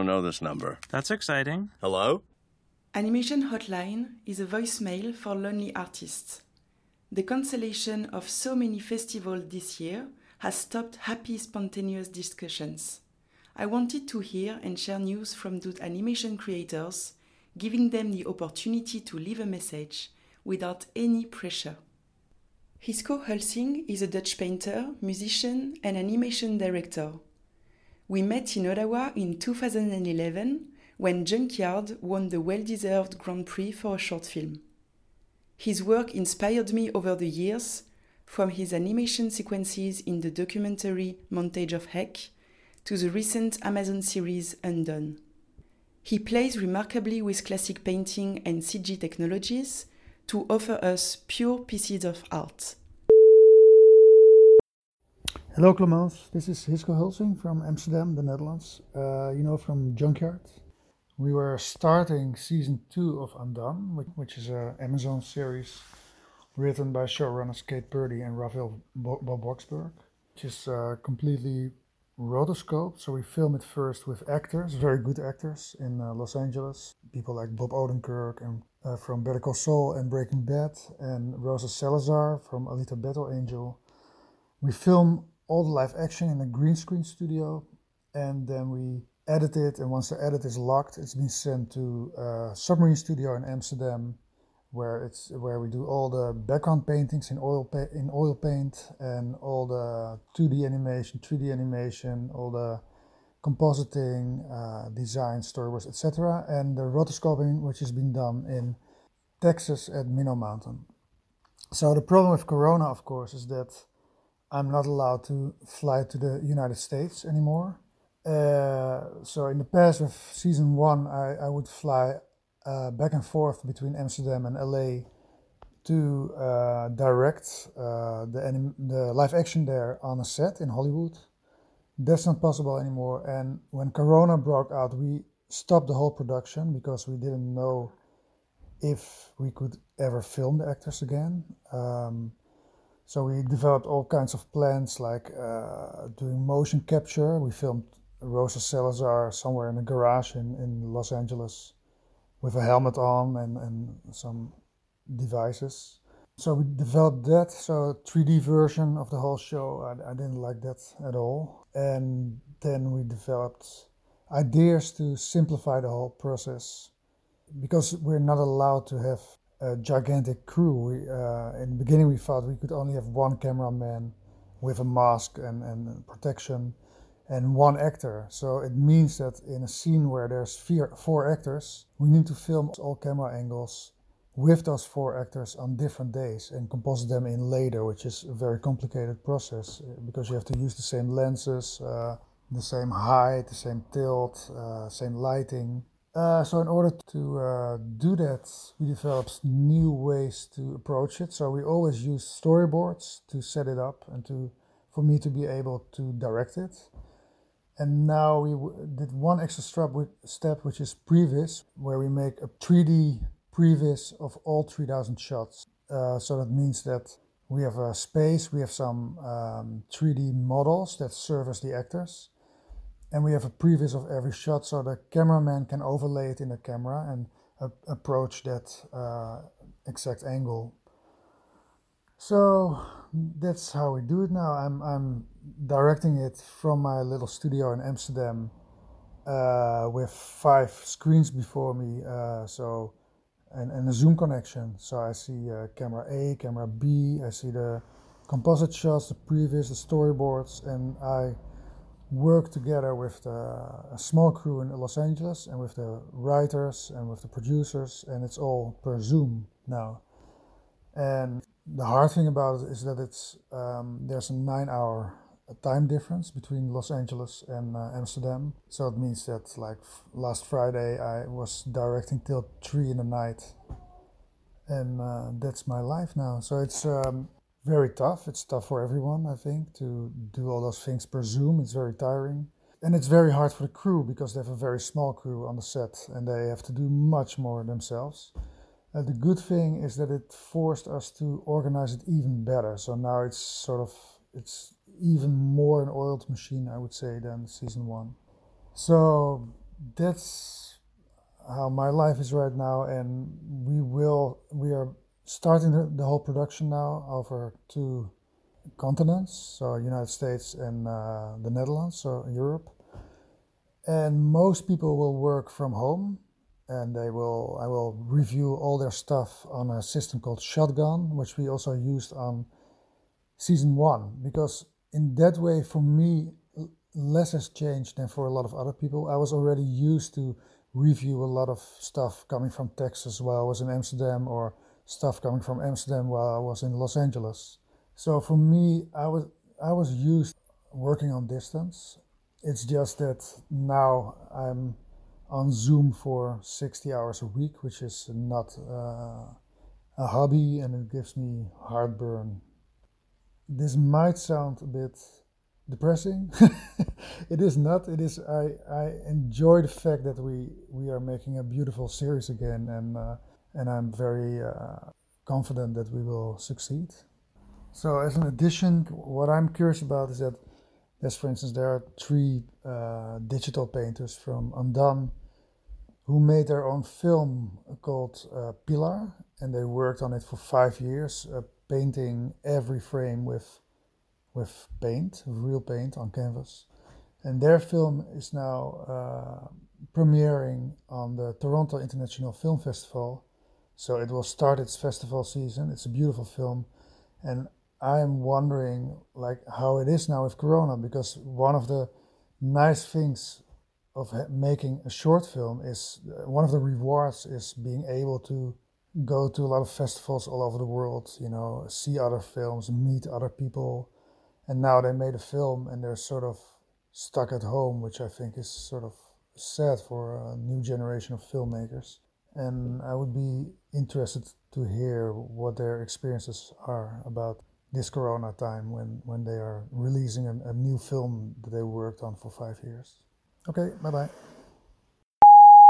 don't know this number. That's exciting. Hello? Animation Hotline is a voicemail for lonely artists. The cancellation of so many festivals this year has stopped happy, spontaneous discussions. I wanted to hear and share news from those animation creators, giving them the opportunity to leave a message without any pressure. Hisko Hulsing is a Dutch painter, musician, and animation director. We met in Ottawa in 2011 when Junkyard won the well deserved Grand Prix for a short film. His work inspired me over the years, from his animation sequences in the documentary Montage of Heck to the recent Amazon series Undone. He plays remarkably with classic painting and CG technologies to offer us pure pieces of art. Hello Clemence, this is Hisko Hulsing from Amsterdam, the Netherlands. Uh, you know from Junkyard. We were starting season two of Undone, which, which is an Amazon series written by showrunners Kate Purdy and Raphael Bob Waksberg, which is uh, completely rotoscoped. So we film it first with actors, very good actors in uh, Los Angeles, people like Bob Odenkirk and uh, from Better Call Saul and Breaking Bad, and Rosa Salazar from Alita Battle Angel. We film all the live action in a green screen studio, and then we edit it. And once the edit is locked, it's been sent to a submarine studio in Amsterdam, where it's where we do all the background paintings in oil pa- in oil paint and all the 2D animation, 3D animation, all the compositing, uh, design, storyboards, etc., and the rotoscoping, which has been done in Texas at Minnow Mountain. So the problem with Corona, of course, is that I'm not allowed to fly to the United States anymore. Uh, so in the past, with season one, I, I would fly uh, back and forth between Amsterdam and LA to uh, direct uh, the, anim- the live action there on a set in Hollywood. That's not possible anymore. And when Corona broke out, we stopped the whole production because we didn't know if we could ever film the actors again. Um, so we developed all kinds of plans like uh, doing motion capture. We filmed Rosa Salazar somewhere in a garage in, in Los Angeles with a helmet on and, and some devices. So we developed that, so 3D version of the whole show. I, I didn't like that at all. And then we developed ideas to simplify the whole process because we're not allowed to have a gigantic crew. We, uh, in the beginning, we thought we could only have one cameraman with a mask and, and protection and one actor. So it means that in a scene where there's four, four actors, we need to film all camera angles with those four actors on different days and composite them in later, which is a very complicated process uh, because you have to use the same lenses, uh, the same height, the same tilt, uh, same lighting. Uh, so in order to uh, do that, we developed new ways to approach it. So we always use storyboards to set it up and to for me to be able to direct it. And now we did one extra step, step, which is previs, where we make a 3D previs of all 3000 shots. Uh, so that means that we have a space, we have some um, 3D models that serve as the actors, and we have a previs of every shot so the cameraman can overlay it in the camera and uh, approach that uh, exact angle. So that's how we do it now. I'm, I'm directing it from my little studio in Amsterdam uh, with five screens before me. Uh, so and, and a zoom connection. So I see uh, camera A, camera B. I see the composite shots, the previs, the storyboards, and I work together with the, a small crew in Los Angeles and with the writers and with the producers, and it's all per Zoom now. And the hard thing about it is that it's um, there's a nine-hour time difference between Los Angeles and uh, Amsterdam. So it means that like f- last Friday I was directing till three in the night, and uh, that's my life now. So it's um, very tough. It's tough for everyone, I think, to do all those things per Zoom. It's very tiring. And it's very hard for the crew because they have a very small crew on the set and they have to do much more themselves. Uh, the good thing is that it forced us to organize it even better. So now it's sort of it's even more an oiled machine, I would say, than season one. So that's how my life is right now, and we will we are starting the, the whole production now over two continents, so United States and uh, the Netherlands, so Europe. And most people will work from home, and they will I will review all their stuff on a system called Shotgun, which we also used on season one, because in that way, for me, less has changed than for a lot of other people. I was already used to review a lot of stuff coming from Texas while I was in Amsterdam, or stuff coming from Amsterdam while I was in Los Angeles. So for me, I was I was used working on distance. It's just that now I'm on Zoom for 60 hours a week, which is not uh, a hobby, and it gives me heartburn. This might sound a bit depressing. it is not. It is. I, I enjoy the fact that we we are making a beautiful series again, and uh, and I'm very uh, confident that we will succeed. So, as an addition, what I'm curious about is that, as for instance, there are three uh, digital painters from Undone who made their own film called uh, Pilar, and they worked on it for five years, uh, painting every frame with with paint, real paint on canvas. And their film is now uh, premiering on the Toronto International Film Festival. So it will start its festival season. It's a beautiful film. And I'm wondering like how it is now with Corona because one of the nice things of making a short film is uh, one of the rewards is being able to go to a lot of festivals all over the world, you know, see other films, meet other people, and now they made a film and they're sort of stuck at home, which I think is sort of sad for a new generation of filmmakers. And I would be interested to hear what their experiences are about this corona time when, when they are releasing a, a new film that they worked on for five years. Okay, bye bye.